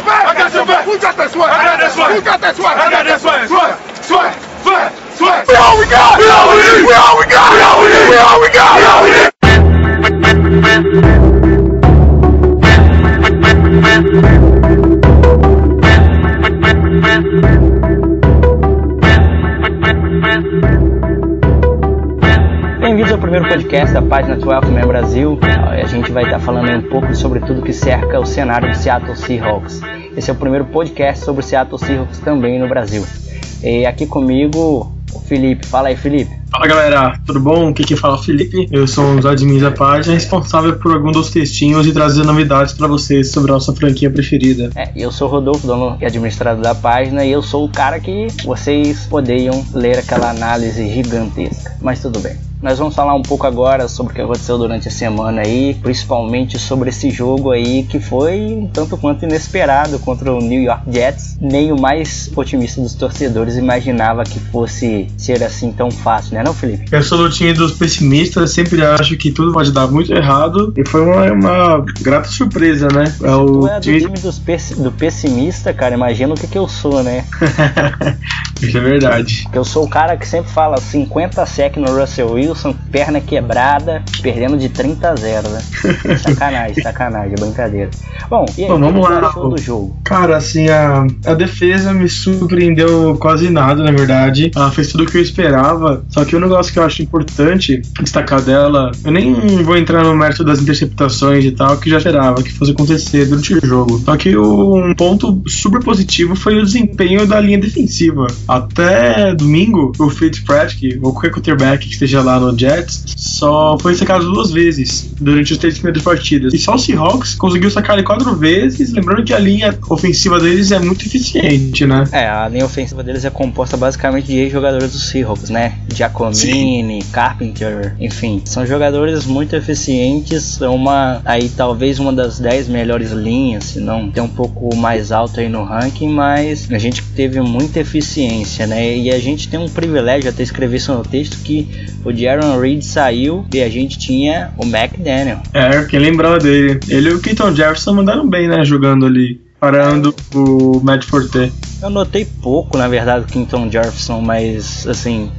your back. I got your back. Who got that sweat? I got that sweat. Who got that sweat? I got that sweat. Sweat, sweat, sweat, sweat. We all we got. We all we need. We all we got. We all we need. We all we got. We all we need. Primeiro podcast da página 12 Man Brasil. A gente vai estar falando um pouco sobre tudo que cerca o cenário do Seattle Seahawks. Esse é o primeiro podcast sobre o Seattle Seahawks também no Brasil. E aqui comigo o Felipe. Fala aí, Felipe. Fala galera, tudo bom? Aqui quem fala é o Felipe. Eu sou um dos admins da página, responsável por alguns dos textinhos e trazer novidades para vocês sobre a nossa franquia preferida. É, eu sou o Rodolfo, dono e administrador da página, e eu sou o cara que vocês poderiam ler aquela análise gigantesca. Mas tudo bem. Nós vamos falar um pouco agora sobre o que aconteceu durante a semana aí, principalmente sobre esse jogo aí que foi um tanto quanto inesperado contra o New York Jets. Nem o mais otimista dos torcedores imaginava que fosse ser assim tão fácil, né, não, Felipe? Eu sou do time dos pessimistas, sempre acho que tudo pode dar muito errado e foi uma, uma grata surpresa, né? É o é do time, time dos do pessimista, cara, imagina o que, que eu sou, né? Isso é verdade. Eu sou o cara que sempre fala 50 sec no Russell Wilson perna quebrada, perdendo de 30 a 0, né? Sacanagem, sacanagem, brincadeira. Bom, e aí, Bom, vamos lá. do jogo? Cara, assim, a, a defesa me surpreendeu quase nada, na verdade. Ela fez tudo o que eu esperava. Só que o um negócio que eu acho importante destacar dela, eu nem vou entrar no mérito das interceptações e tal, que já esperava que fosse acontecer durante o jogo. Só que um ponto super positivo foi o desempenho da linha defensiva. Até domingo, o Fitzpatrick, ou qualquer quarterback que esteja lá no Jets, só foi sacado duas vezes durante os três primeiros partidas. E só o Seahawks conseguiu sacar ele quatro vezes, lembrando que a linha ofensiva deles é muito eficiente, né? É, a linha ofensiva deles é composta basicamente de ex-jogadores do Seahawks, né? Giacomini, Sim. Carpenter, enfim, são jogadores muito eficientes, uma aí talvez uma das dez melhores linhas, se não tem um pouco mais alto aí no ranking, mas a gente teve muita eficiência, né? E a gente tem um privilégio até escrever isso no texto que o Jaron Reed saiu e a gente tinha o McDaniel. É, quem lembrava dele. Ele e o Keaton Jefferson mandaram bem, né? Jogando ali parando o Matt Forte. Eu notei pouco, na verdade, o Quinton Jefferson, mas assim,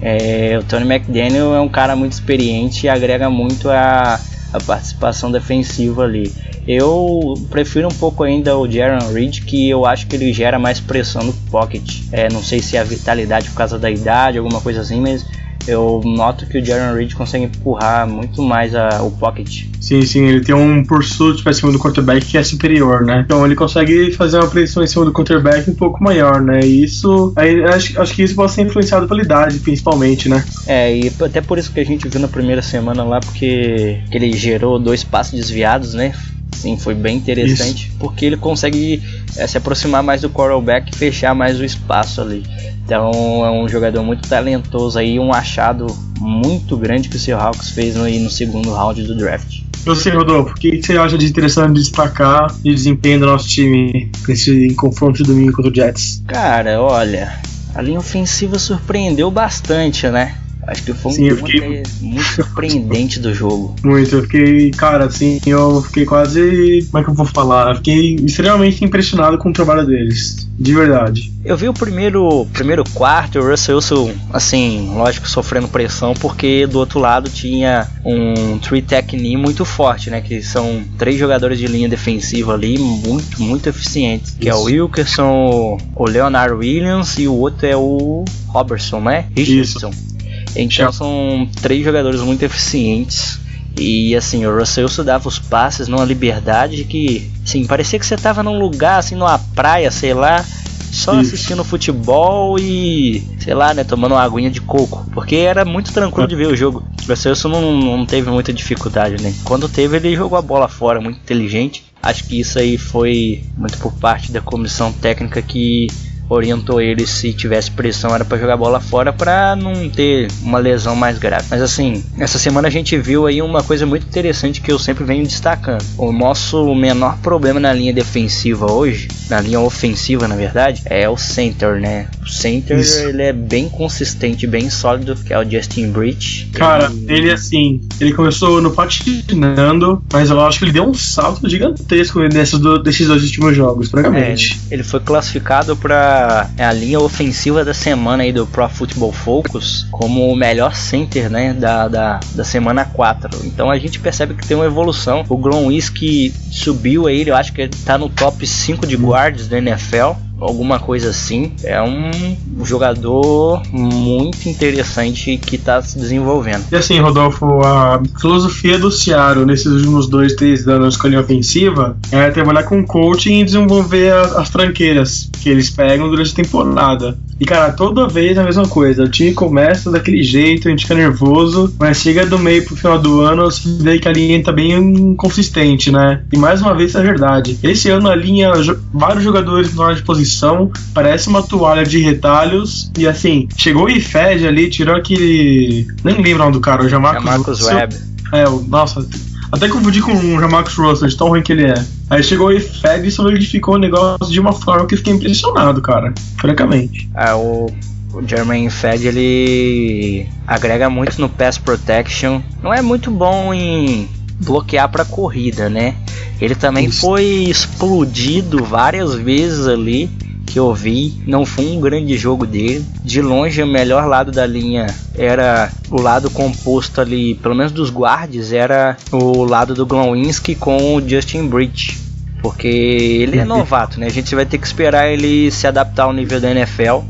é, o Tony McDaniel é um cara muito experiente e agrega muito a, a participação defensiva ali. Eu prefiro um pouco ainda o Jaron Reed, que eu acho que ele gera mais pressão no pocket. É, não sei se é a vitalidade por causa da idade, alguma coisa assim, mas eu noto que o Jaron Reed consegue empurrar muito mais a, o pocket. Sim, sim, ele tem um pursuit para cima do quarterback que é superior, né? Então ele consegue fazer uma pressão em cima do quarterback um pouco maior, né? E isso, aí, acho, acho que isso pode ser influenciado pela idade, principalmente, né? É, e até por isso que a gente viu na primeira semana lá, porque ele gerou dois passos desviados, né? Sim, foi bem interessante, Isso. porque ele consegue é, se aproximar mais do quarterback e fechar mais o espaço ali. Então é um jogador muito talentoso aí, um achado muito grande que o Seahawks fez no, no segundo round do draft. Você, Rodolfo, o que você acha de interessante de destacar de desempenho do nosso time nesse confronto de domingo contra o Jets? Cara, olha, a linha ofensiva surpreendeu bastante, né? Acho que foi Sim, um fiquei... muito surpreendente do jogo. Muito, eu fiquei, cara, assim, eu fiquei quase. Como é que eu vou falar? Eu fiquei extremamente impressionado com o trabalho deles. De verdade. Eu vi o primeiro, primeiro quarto, o Russell Wilson, assim, lógico, sofrendo pressão, porque do outro lado tinha um three technique muito forte, né? Que são três jogadores de linha defensiva ali, muito, muito eficientes. Isso. Que é o Wilkerson, o Leonard Williams e o outro é o Robertson, né? Richardson. Isso. Então são três jogadores muito eficientes. E assim, o Russell dava os passes numa liberdade que, assim, parecia que você tava num lugar, assim, numa praia, sei lá, só Isso. assistindo futebol e, sei lá, né, tomando uma aguinha de coco. Porque era muito tranquilo de ver o jogo. O Russell não, não teve muita dificuldade, né? Quando teve, ele jogou a bola fora, muito inteligente. Acho que isso aí foi muito por parte da comissão técnica que orientou ele se tivesse pressão era para jogar bola fora para não ter uma lesão mais grave. Mas assim, essa semana a gente viu aí uma coisa muito interessante que eu sempre venho destacando. O nosso menor problema na linha defensiva hoje, na linha ofensiva na verdade, é o center, né? O center Isso. ele é bem consistente, bem sólido, que é o Justin Bridge. Cara, ele, ele assim, ele começou no patinando, mas eu acho que ele deu um salto gigantesco nesses, do, dois últimos jogos, praticamente. É, ele foi classificado para é, a linha ofensiva da semana aí do Pro Football Focus como o melhor center, né, da, da, da semana 4. Então a gente percebe que tem uma evolução. O Gronwski subiu aí, eu acho que ele tá no top 5 de guards da NFL alguma coisa assim. É um jogador muito interessante que está se desenvolvendo. E assim, Rodolfo, a filosofia do Ciaro nesses últimos dois, três anos com a linha ofensiva é trabalhar com coaching e desenvolver as tranqueiras que eles pegam durante a temporada. E cara, toda vez a mesma coisa. O time começa daquele jeito, a gente fica nervoso, mas chega do meio pro final do ano, você vê que a linha tá bem inconsistente, né? E mais uma vez é verdade. Esse ano a linha, vários jogadores na hora de posição, parece uma toalha de retalhos. E assim, chegou o IFED ali, tirou aquele. Nem lembro o nome do cara, o Jamarcus, Jamarcus Webb. É, o, nossa, até confundi com o Jamarcus Russell, de tão ruim que ele é. Aí chegou e Fed e solidificou o negócio de uma forma que eu fiquei impressionado, cara. Francamente. É, o, o Jermaine Fed ele agrega muito no pass protection. Não é muito bom em bloquear para corrida, né? Ele também Isso. foi explodido várias vezes ali que eu vi. Não foi um grande jogo dele. De longe, o melhor lado da linha era o lado composto ali, pelo menos dos guardes, era o lado do Glowinski com o Justin Bridge. Porque ele é novato, né? A gente vai ter que esperar ele se adaptar ao nível da NFL.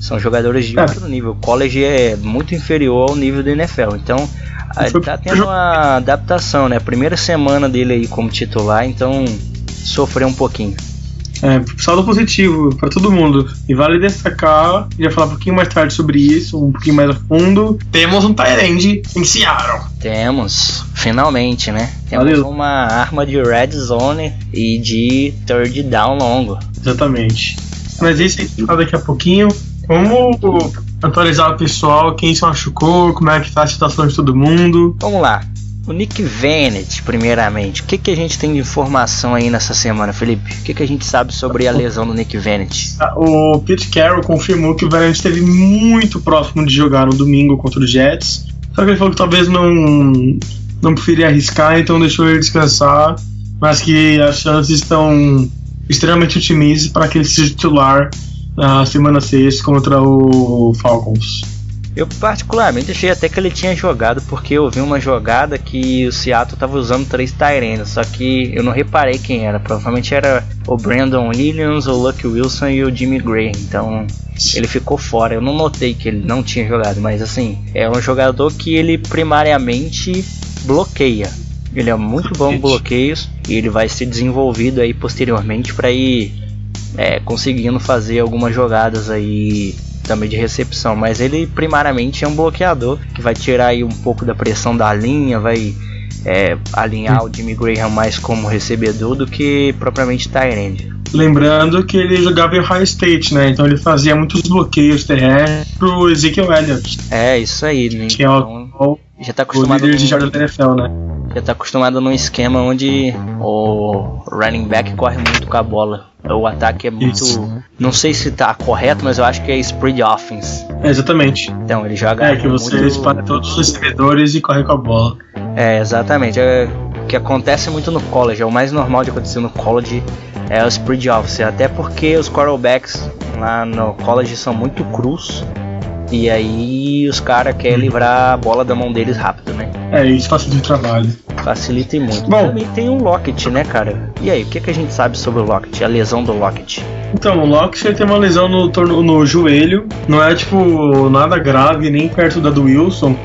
São jogadores de é. outro nível. O college é muito inferior ao nível da NFL. Então, ele tá tendo uma adaptação, né? Primeira semana dele aí como titular, então sofreu um pouquinho. É, saldo positivo para todo mundo. E vale destacar, já falar um pouquinho mais tarde sobre isso, um pouquinho mais a fundo. Temos um Tyrande em Seattle. Temos, finalmente, né? Temos Valeu. uma arma de red zone e de third down longo. Exatamente. Mas isso a gente fala daqui a pouquinho. Vamos atualizar o pessoal, quem se machucou, como é que tá a situação de todo mundo. Vamos lá. O Nick Venet, primeiramente, o que, que a gente tem de informação aí nessa semana, Felipe? O que, que a gente sabe sobre a lesão do Nick Venet? Ah, o Pete Carroll confirmou que o Venet esteve muito próximo de jogar no domingo contra o Jets, só que ele falou que talvez não, não preferia arriscar, então deixou ele descansar, mas que as chances estão extremamente otimistas para que ele seja titular na semana 6 contra o Falcons. Eu particularmente achei até que ele tinha jogado, porque eu vi uma jogada que o Seattle estava usando três Tyrands, só que eu não reparei quem era. Provavelmente era o Brandon Williams, o Lucky Wilson e o Jimmy Gray. Então ele ficou fora. Eu não notei que ele não tinha jogado, mas assim, é um jogador que ele primariamente bloqueia. Ele é muito bom em bloqueios e ele vai ser desenvolvido aí posteriormente para ir é, conseguindo fazer algumas jogadas aí também de recepção, mas ele primariamente é um bloqueador que vai tirar aí um pouco da pressão da linha, vai é, alinhar o Jimmy Graham mais como recebedor do que propriamente Tyrande. Lembrando que ele jogava em High State, né? Então ele fazia muitos bloqueios terrestres pro Ezekiel Elliott. É, isso aí, né? Que então, é o, já tá acostumado o líder de jardas da NFL, né? Já tá acostumado num esquema onde o running back corre muito com a bola. O ataque é muito. Isso. Não sei se tá correto, mas eu acho que é spread offense. É, exatamente. Então, ele joga. É, que você muito... espalha todos os recebedores e corre com a bola. É, exatamente. É o que acontece muito no college. É o mais normal de acontecer no college é o spread offense. Até porque os quarterbacks lá no college são muito crus. E aí os caras querem livrar a bola da mão deles rápido, né? É, isso facilita o trabalho. Facilita muito. Bom, também tem o Lockett, né, cara? E aí, o que, que a gente sabe sobre o Lockett? A lesão do Lockett? Então, o Lockett tem uma lesão no, no joelho. Não é, tipo, nada grave, nem perto da do Wilson.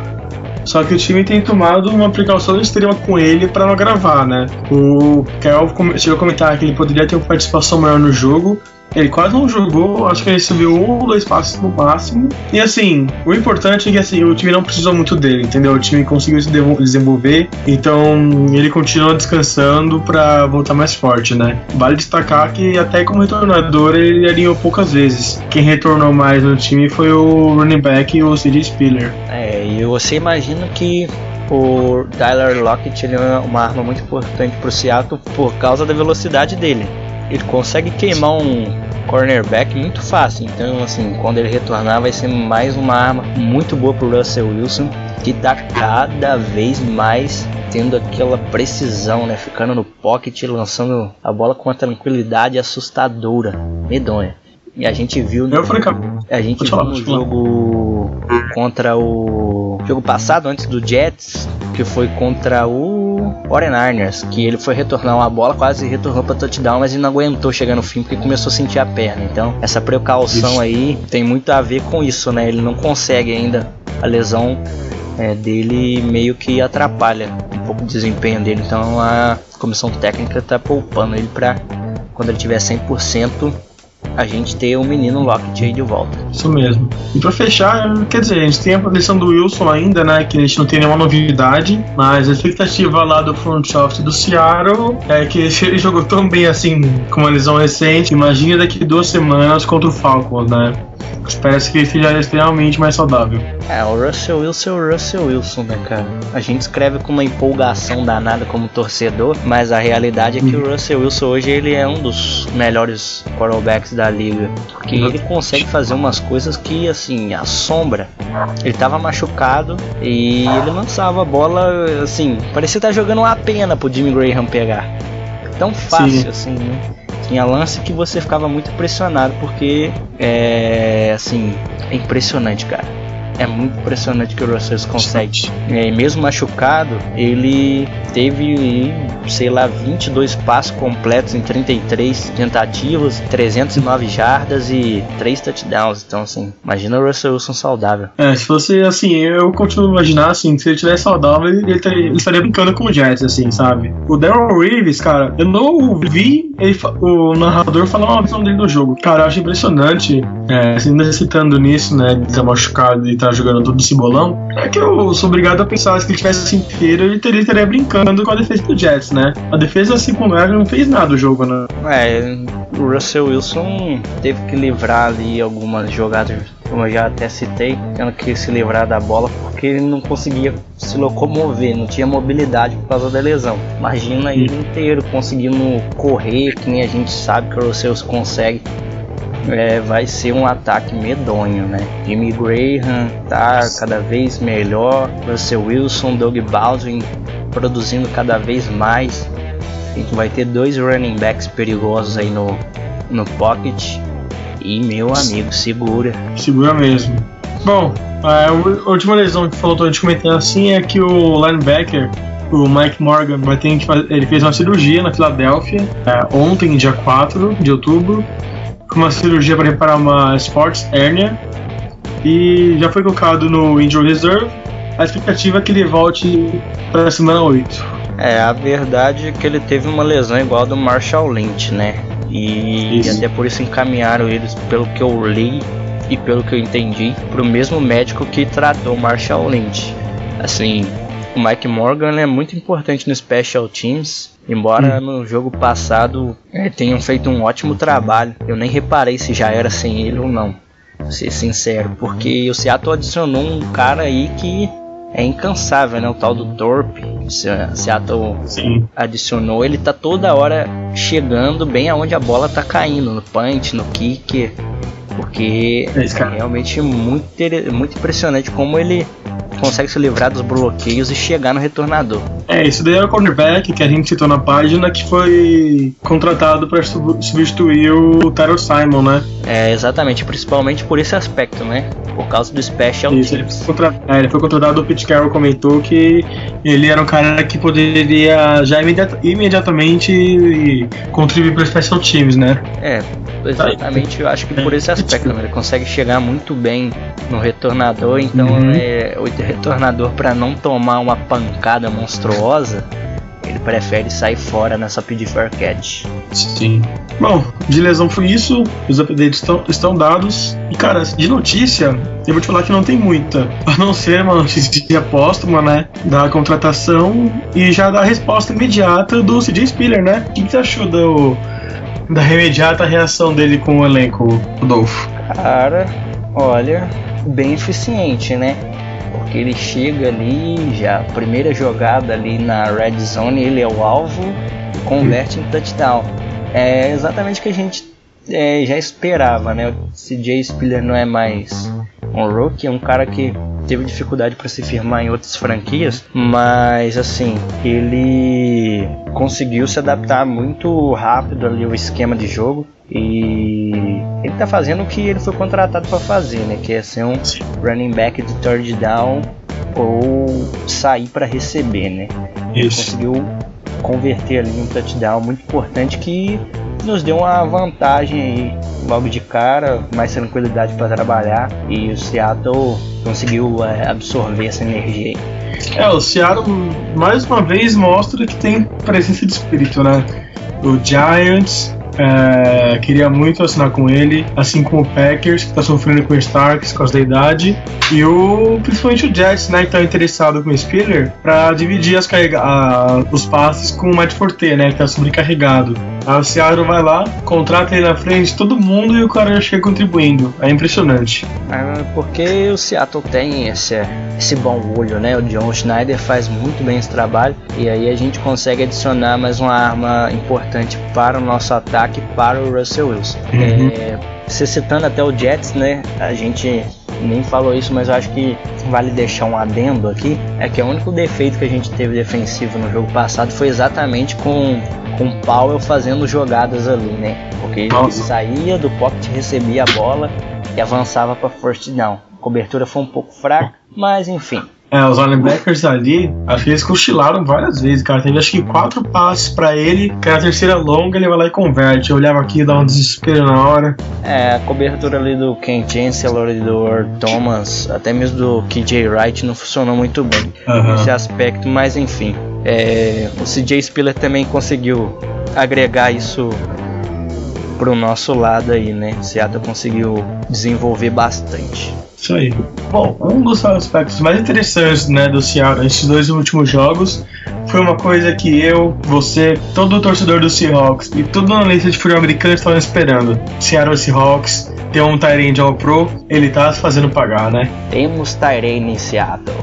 Só que o time tem tomado uma precaução extrema com ele para não gravar, né? O Carol chegou a comentar que ele poderia ter uma participação maior no jogo, ele quase não jogou, acho que ele subiu um ou dois passos no máximo. E assim, o importante é que assim, o time não precisou muito dele, entendeu? O time conseguiu se desenvolver, então ele continua descansando para voltar mais forte, né? Vale destacar que até como retornador ele alinhou poucas vezes. Quem retornou mais no time foi o running back e o C.J. Spiller. É, e você imagina que o Tyler Lockett ele é uma arma muito importante para o Seattle por causa da velocidade dele ele consegue queimar um cornerback muito fácil. Então, assim, quando ele retornar, vai ser mais uma arma muito boa para Russell Wilson, que está cada vez mais tendo aquela precisão, né? Ficando no pocket, lançando a bola com uma tranquilidade assustadora, medonha. E a gente viu no, a gente viu no jogo contra o jogo passado antes do Jets, que foi contra o Oren Arners, que ele foi retornar uma bola, quase retornou para touchdown, mas ele não aguentou chegar no fim porque começou a sentir a perna. Então, essa precaução aí tem muito a ver com isso, né? Ele não consegue ainda a lesão é, dele meio que atrapalha um pouco o desempenho dele. Então, a comissão técnica está poupando ele para quando ele tiver 100% a gente ter o menino Lockett aí de volta. Isso mesmo. E para fechar, quer dizer, a gente tem a posição do Wilson ainda, né? Que a gente não tem nenhuma novidade, mas a expectativa lá do front office do Seattle é que ele jogou tão bem assim com uma lesão recente, imagine daqui duas semanas contra o Falcons, né? Parece que ele seja extremamente mais saudável. É, o Russell Wilson é o Russell Wilson, né, cara? A gente escreve com uma empolgação danada como torcedor, mas a realidade é que o Russell Wilson hoje ele é um dos melhores quarterbacks da liga, porque ele consegue fazer umas coisas que assim assombra. Ele tava machucado e ele lançava a bola assim, parecia estar jogando uma pena pro Jimmy Graham pegar. Tão fácil Sim. assim, né? Tinha lance que você ficava muito impressionado porque é assim, é impressionante, cara é muito impressionante que o Russell consegue. É, mesmo machucado, ele teve, sei lá, 22 passos completos em 33 tentativas, 309 jardas e 3 touchdowns. Então, assim, imagina o Russell Wilson saudável. É, se fosse assim, eu continuo a imaginar assim, se ele tivesse saudável, ele, ele estaria brincando com o Jets, assim, sabe? O Daryl Reeves, cara, eu não ouvi ele, o narrador falar uma visão dele do jogo. Cara, eu acho impressionante, é, assim, citando nisso, né, de estar machucado e estar tá jogando todo esse bolão, é que eu sou obrigado a pensar que se ele tivesse assim inteiro, ele teria, estaria brincando com a defesa do Jets, né? A defesa secundária não fez nada do jogo, né? É, o Russell Wilson teve que livrar ali algumas jogadas como eu já até citei, tendo que se livrar da bola porque ele não conseguia se locomover, não tinha mobilidade por causa da lesão. Imagina ele inteiro conseguindo correr, que nem a gente sabe que o Russell consegue é, vai ser um ataque medonho, né? Jimmy Graham tá cada vez melhor, Russell Wilson, Doug Baldwin produzindo cada vez mais. A gente vai ter dois running backs perigosos aí no, no pocket. E meu amigo, segura. Segura mesmo. Bom, a última lesão que faltou a gente comentar assim é que o linebacker o Mike Morgan vai ter que fazer, ele fez uma cirurgia na Filadélfia é, ontem, dia 4 de outubro, uma cirurgia para reparar uma sports hernia e já foi colocado no injury reserve. A expectativa é que ele volte para a semana 8. É, a verdade é que ele teve uma lesão igual a do Marshall Lynch, né? E isso. até por isso encaminharam eles, pelo que eu li e pelo que eu entendi, para o mesmo médico que tratou Marshall Lynch. Assim, o Mike Morgan é muito importante no Special Teams Embora hum. no jogo passado é, tenham feito um ótimo trabalho, eu nem reparei se já era sem ele ou não. Pra ser sincero, porque o Seattle adicionou um cara aí que é incansável, né? O tal do Torpe. Seattle Sim. adicionou, ele tá toda hora chegando bem aonde a bola tá caindo, no punch, no kick. Porque é, é realmente muito, muito impressionante como ele consegue se livrar dos bloqueios e chegar no retornador. É, isso daí é o cornerback que a gente citou na página que foi contratado para substituir o Tyler Simon, né? É, exatamente, principalmente por esse aspecto, né? Por causa do Special isso, Ele foi, é, ele foi contratado, o Pete Carroll comentou que ele era um cara que poderia já imediata, imediatamente contribuir para special teams, né? É, exatamente. Eu acho que por esse aspecto, né? ele consegue chegar muito bem no retornador, então uhum. é, o retornador para não tomar uma pancada monstruosa ele prefere sair fora nessa pedir for catch. Sim. Bom, de lesão foi isso. Os updates estão, estão dados. E cara, de notícia, eu vou te falar que não tem muita. A não ser uma notícia póstuma, né? Da contratação e já da resposta imediata do CJ Spiller, né? O que, que você achou do, da imediata reação dele com o elenco, Rodolfo? Cara, olha, bem eficiente, né? Porque ele chega ali, já primeira jogada ali na red zone, ele é o alvo converte em touchdown. É exatamente o que a gente é, já esperava, né? O CJ Spiller não é mais um rookie, é um cara que teve dificuldade para se firmar em outras franquias, mas assim, ele conseguiu se adaptar muito rápido ali ao esquema de jogo e tá fazendo o que ele foi contratado para fazer, né? Que é ser um running back de third down ou sair para receber, né? Isso. Ele conseguiu converter ali um touchdown muito importante que nos deu uma vantagem aí logo de cara, mais tranquilidade para trabalhar e o Seattle conseguiu é, absorver essa energia aí. É, o Seattle mais uma vez mostra que tem presença de espírito, né? O Giants é, queria muito assinar com ele, assim como o Packers, que está sofrendo com o Starks por causa da idade, e o, principalmente o Jets, né, que está interessado com o Spiller para dividir as os passes com o Matt Forte, né, que está sobrecarregado. Aí o Seattle vai lá, contrata ele na frente, todo mundo e o cara já chega contribuindo. É impressionante. É porque o Seattle tem esse, esse bom olho, né? O John Schneider faz muito bem esse trabalho e aí a gente consegue adicionar mais uma arma importante para o nosso ataque, para o Russell Wilson. Uhum. É, você citando até o Jets, né? A gente nem falou isso, mas eu acho que vale deixar um adendo aqui. É que o único defeito que a gente teve defensivo no jogo passado foi exatamente com com o Powell fazendo jogadas ali, né? Porque ele Nossa. saía do pocket, recebia a bola e avançava para first down. A cobertura foi um pouco fraca, mas enfim. É, os linebackers ali, acho que eles cochilaram várias vezes, cara. Teve acho que quatro passes para ele, que era a terceira longa, ele vai lá e converte. Eu olhava aqui e dava um desespero na hora. É, a cobertura ali do Ken Chancellor e do Earl Thomas, até mesmo do KJ Wright, não funcionou muito bem uhum. nesse aspecto, mas enfim. É, o CJ Spiller também conseguiu agregar isso pro nosso lado aí, né? O Seattle conseguiu desenvolver bastante. Isso aí. Bom, um dos aspectos mais interessantes né, do Seattle nesses dois últimos jogos foi uma coisa que eu, você, todo torcedor do Seahawks e todo analista de futebol americano estavam esperando. Seattle Seahawks tem um Tyrene All Pro, ele tá se fazendo pagar, né? Temos Tyrene em Seattle.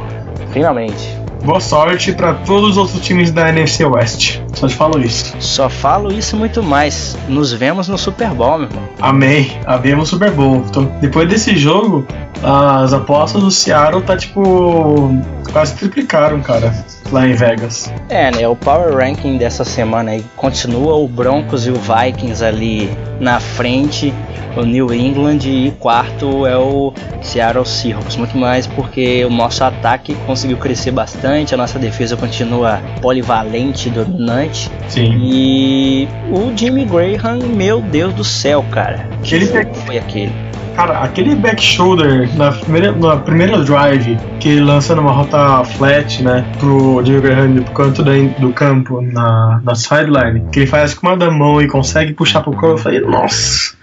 Finalmente. Boa sorte para todos os outros times da NFC West. Só te falo isso. Só falo isso e muito mais. Nos vemos no Super Bowl, meu irmão. Amém. Havemos Super Bowl. Então, depois desse jogo, as apostas do Seattle tá tipo. quase triplicaram, cara, lá em Vegas. É, né? O Power Ranking dessa semana aí continua o Broncos e o Vikings ali na frente o New England e quarto é o Seattle Seahawks. Muito mais porque o nosso ataque conseguiu crescer bastante, a nossa defesa continua polivalente, dominante. Sim. E o Jimmy Graham, meu Deus do céu, cara. Que ele foi aquele? Cara, aquele back shoulder na primeira, na primeira drive que ele lança numa rota flat, né, pro Jimmy Graham pro canto do campo, na, na sideline, que ele faz com uma da mão e consegue puxar pro corpo, eu falei, nossa,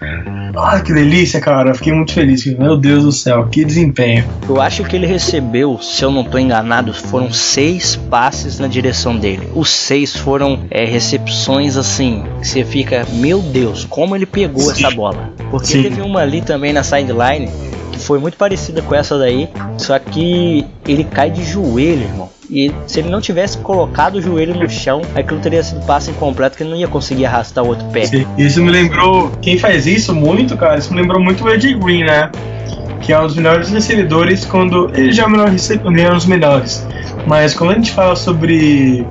ah, que delícia, cara, fiquei muito feliz, meu Deus do céu, que desempenho. Eu acho que ele recebeu, se eu não tô enganado, foram seis passes na direção dele. Os seis foram é, recepções assim, que você fica, meu Deus, como ele pegou essa bola. Porque Sim. teve uma ali também na sideline que foi muito parecida com essa daí, só que ele cai de joelho, irmão. E se ele não tivesse colocado o joelho no chão, aquilo teria sido passe incompleto que ele não ia conseguir arrastar o outro pé. Isso me lembrou, quem faz isso muito, cara, isso me lembrou muito o Ed Green, né? Que é um dos melhores recebedores quando. Ele já é recebedor, um dos melhores. Mas quando a gente fala sobre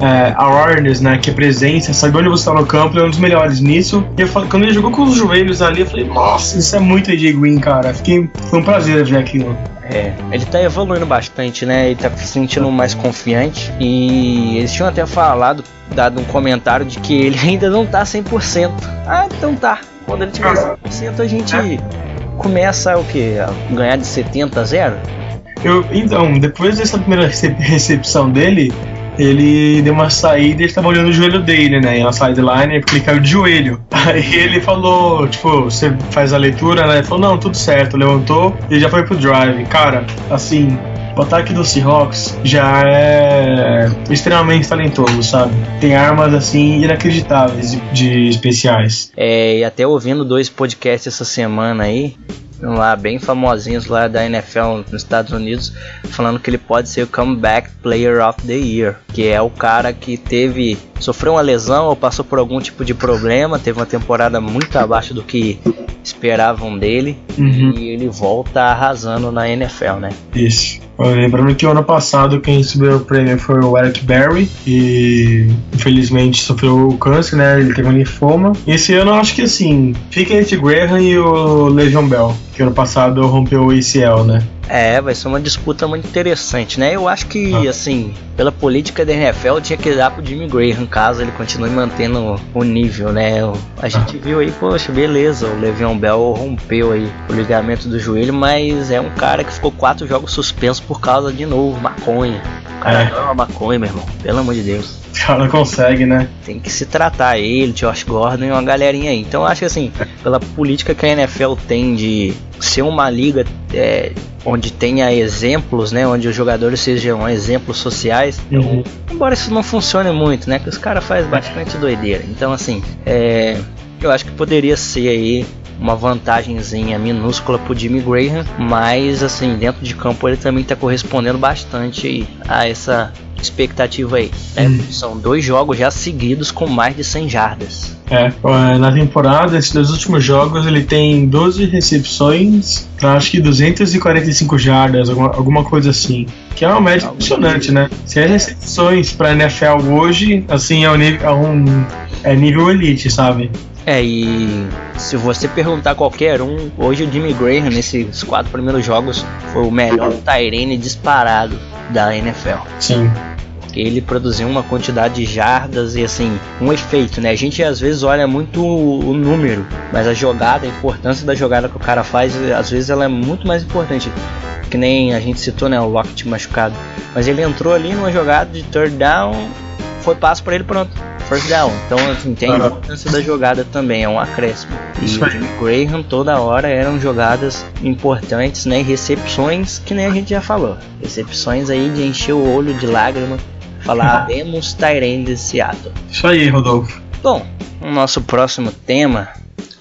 é, awareness, né? Que é presença, saber onde você tá no campo, ele é um dos melhores nisso. E eu, quando ele jogou com os joelhos ali, eu falei, nossa, isso é muito AJ Green, cara. Fiquei, foi um prazer ver aquilo. É, ele tá evoluindo bastante, né? Ele tá se sentindo mais confiante. E eles tinham até falado, dado um comentário de que ele ainda não tá 100%. Ah, então tá. Quando ele tiver 100%, a gente começa o que? A ganhar de 70 a 0? Eu, então, depois dessa primeira recepção dele, ele deu uma saída e ele tava olhando o joelho dele, né? Na sideline, porque ele caiu de joelho. Aí ele falou, tipo, você faz a leitura, né? Ele falou, não, tudo certo, levantou e já foi pro drive. Cara, assim, o ataque do Seahawks já é extremamente talentoso, sabe? Tem armas assim inacreditáveis de, de especiais. É, e até ouvindo dois podcasts essa semana aí, lá bem famosinhos lá da NFL nos Estados Unidos, falando que ele pode ser o comeback player of the year, que é o cara que teve sofreu uma lesão ou passou por algum tipo de problema, teve uma temporada muito abaixo do que esperavam dele Uhum. e ele volta arrasando na NFL, né? Isso. Lembrando que o ano passado quem recebeu o prêmio foi o Eric Berry e infelizmente sofreu câncer, né? Ele teve um linfoma. E esse ano eu acho que assim, fica entre o Graham e o Le'Veon Bell, que ano passado rompeu o ACL, né? É, vai ser uma disputa muito interessante, né? Eu acho que, Ah. assim, pela política da NFL, tinha que dar pro Jimmy Graham, caso ele continue mantendo o nível, né? A gente viu aí, poxa, beleza, o Le'Veon Bell rompeu aí o ligamento do joelho, mas é um cara que ficou quatro jogos suspensos por causa, de novo, maconha. O cara É. ama maconha, meu irmão, pelo amor de Deus. O cara consegue, né? Tem que se tratar ele, Josh Gordon e uma galerinha aí. Então eu acho que assim, pela política que a NFL tem de ser uma liga é, onde tenha exemplos, né? Onde os jogadores sejam exemplos sociais. Uhum. Embora isso não funcione muito, né? Que os caras fazem bastante doideira. Então assim, é, eu acho que poderia ser aí uma vantagenzinha minúscula pro Jimmy Graham, mas assim, dentro de campo ele também tá correspondendo bastante a essa expectativa aí. né? Hum. São dois jogos já seguidos com mais de 100 jardas. É, na temporada, esses dois últimos jogos, ele tem 12 recepções pra acho que 245 jardas, alguma, alguma coisa assim. Que é uma média impressionante, né? 100 recepções pra NFL hoje, assim, é um nível, é um, é nível elite, sabe? É, e se você perguntar a qualquer um, hoje o Jimmy Graham, nesses quatro primeiros jogos, foi o melhor Tyrene disparado da NFL. Sim. Ele produziu uma quantidade de jardas e assim, um efeito, né? A gente às vezes olha muito o número, mas a jogada, a importância da jogada que o cara faz, às vezes ela é muito mais importante. Que nem a gente citou, né? O Lockett machucado. Mas ele entrou ali numa jogada de third down, foi passo para ele, pronto. First down. Então, assim, tem a importância da jogada também, é um acréscimo. E o. Jimmy Graham toda hora eram jogadas importantes, né? Recepções, que nem a gente já falou. Recepções aí de encher o olho de lágrima. Falar, vemos Tyrene de Seattle. Isso aí, Rodolfo. Bom, o nosso próximo tema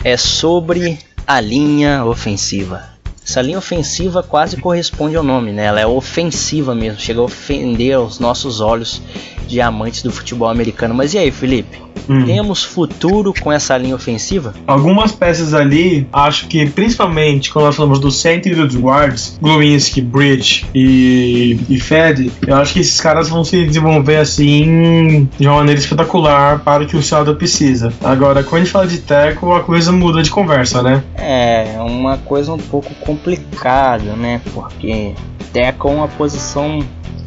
é sobre a linha ofensiva. Essa linha ofensiva quase corresponde ao nome, né? Ela é ofensiva mesmo, chega a ofender aos nossos olhos de amantes do futebol americano. Mas e aí, Felipe? Hum. Temos futuro com essa linha ofensiva? Algumas peças ali, acho que principalmente quando nós falamos do centro e dos guards, Glowinski, Bridge e, e Fed, eu acho que esses caras vão se desenvolver assim de uma maneira espetacular para o que o Seattle precisa. Agora, quando a gente fala de tackle, a coisa muda de conversa, né? É uma coisa um pouco complicada, né? Porque tackle é uma posição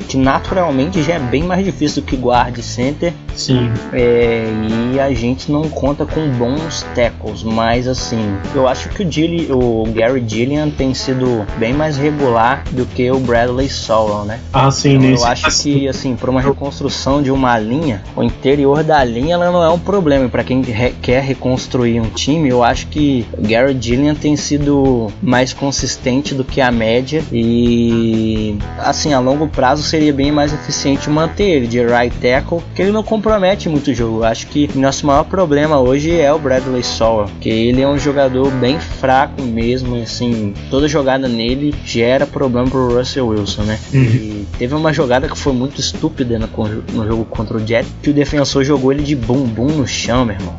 que naturalmente já é bem mais difícil do que guard center. Sim. É, e a gente não conta com bons tackles, mas assim, eu acho que o, o Gary Gillian tem sido bem mais regular do que o Bradley Sowell, né? Ah, sim, Então, nesse eu acho que assim, para uma reconstrução de uma linha, o interior da linha ela não é um problema. Para quem re- quer reconstruir um time, eu acho que o Gary Gillian tem sido mais consistente do que a média e assim, a longo prazo seria bem mais eficiente manter ele de right tackle, porque ele não compromete muito o jogo. Acho que o nosso maior problema hoje é o Bradley Sowell, que ele é um jogador bem fraco mesmo, assim, toda jogada nele gera problema pro Russell Wilson, né? Uhum. E teve uma jogada que foi muito estúpida no, no jogo contra o Jet, que o defensor jogou ele de bumbum no chão, meu irmão.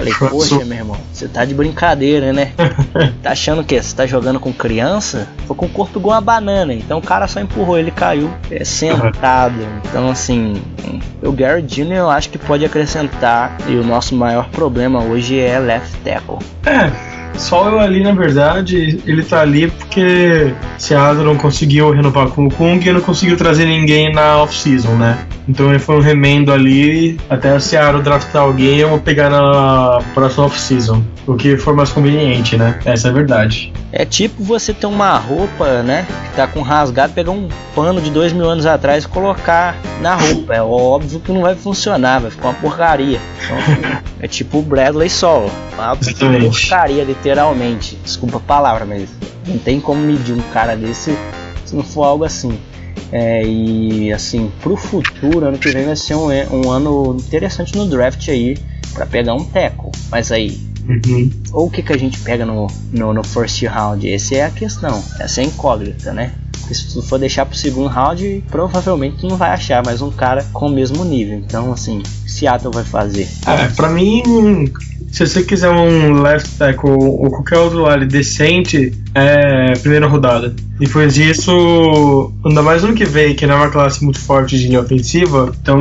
Falei, poxa, meu irmão, você tá de brincadeira, né? tá achando que você tá jogando com criança? Foi com o corpo igual uma banana. Então o cara só empurrou, ele caiu é, sentado. Então, assim, o Gary Jr. eu acho que pode acrescentar. E o nosso maior problema hoje é left tackle. É. Só eu ali, na verdade, ele tá ali porque Seattle não conseguiu renovar com o Kung e não conseguiu trazer ninguém na off-season, né? Então ele foi um remendo ali até o Seattle draftar alguém eu vou pegar na próxima off-season. O que for mais conveniente, né? Essa é a verdade. É tipo você ter uma roupa, né? Que tá com rasgado, pegar um pano de dois mil anos atrás e colocar na roupa. É óbvio que não vai funcionar, vai ficar uma porcaria. Então, é tipo o Bradley Sol. Uma porcaria, literalmente. Desculpa a palavra, mas não tem como medir um cara desse se não for algo assim. É, e assim, pro futuro, ano que vem vai ser um, um ano interessante no draft aí para pegar um teco. Mas aí, Uhum. ou o que, que a gente pega no, no, no first round? Essa é a questão, essa é a incógnita, né? Porque se tu for deixar pro segundo round, provavelmente tu não vai achar mais um cara com o mesmo nível. Então, assim, Seattle vai fazer. É, pra mim, se você quiser um left tackle ou qualquer outro lado decente, é primeira rodada. Depois disso, ainda mais ano que vem, que não é uma classe muito forte de linha ofensiva, então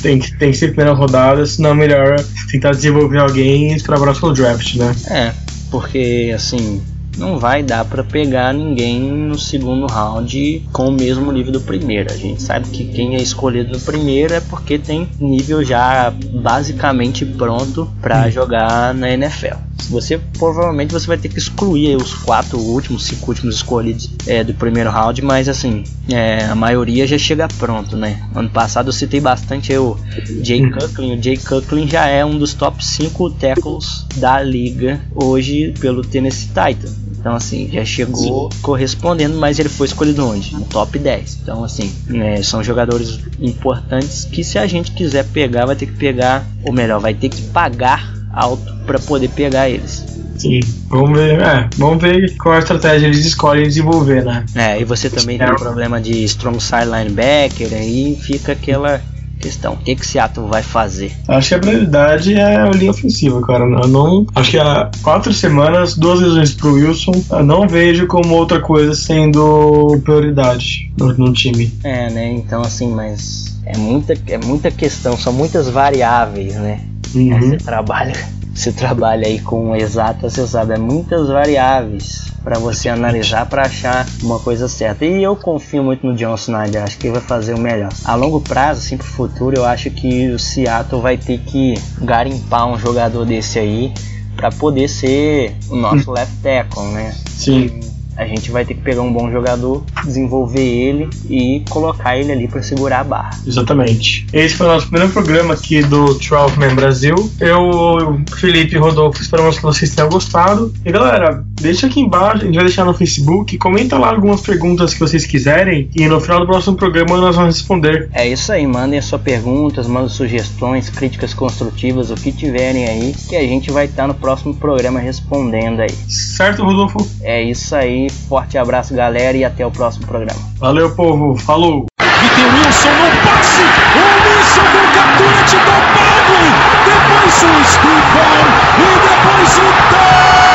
tem que, tem que ser primeira rodada, senão é melhor tentar desenvolver alguém para próximo draft, né? É, porque assim, não vai dar para pegar ninguém no segundo round com o mesmo nível do primeiro. A gente sabe que quem é escolhido no primeiro é porque tem nível já basicamente pronto para jogar na NFL. Você provavelmente você vai ter que excluir os quatro últimos, cinco últimos escolhidos é, do primeiro round, mas assim é, a maioria já chega pronto, né? Ano passado eu citei bastante o Jay Cucklin. O Jay Cucklin já é um dos top 5 tackles da liga hoje pelo Tennessee Titans. Então, assim, já chegou correspondendo, mas ele foi escolhido onde? No top 10. Então, assim, né, são jogadores importantes que se a gente quiser pegar, vai ter que pegar, ou melhor, vai ter que pagar alto para poder pegar eles. Sim, vamos ver, é, vamos ver qual a estratégia eles escolhem desenvolver, né? É, e você também tem o problema de strong side linebacker, aí fica aquela questão. O que, que Seattle vai fazer? Acho que a prioridade é a linha ofensiva, cara. Eu não. Acho que há quatro semanas, duas lesões pro Wilson, eu não vejo como outra coisa sendo prioridade no, no time. É, né? Então assim, mas é muita, é muita questão, são muitas variáveis, né? Uhum. Aí Você trabalha, você trabalha aí com exata, você sabe, é muitas variáveis para você analisar para achar uma coisa certa. E eu confio muito no John Snyder, acho que ele vai fazer o melhor. A longo prazo, assim pro futuro, eu acho que o Seattle vai ter que garimpar um jogador desse aí para poder ser o nosso left tackle, né? Sim. A gente vai ter que pegar um bom jogador, desenvolver ele e colocar ele ali para segurar a barra. Exatamente. Esse foi o nosso primeiro programa aqui do 12 Man Brasil. Eu, Felipe e Rodolfo, esperamos que vocês tenham gostado. E galera, deixa aqui embaixo, a gente vai deixar no Facebook, comenta lá algumas perguntas que vocês quiserem e no final do próximo programa nós vamos responder. É isso aí, mandem as suas perguntas, mandem sugestões, críticas construtivas, o que tiverem aí, que a gente vai estar no próximo programa respondendo aí. Certo, Rodolfo? É isso aí, Forte abraço, galera, e até o próximo programa. Valeu, povo. Falou. Vitor Wilson no passe. O Wilson do Gatuete do Pablo. Depois o Scoopão. E depois o gol.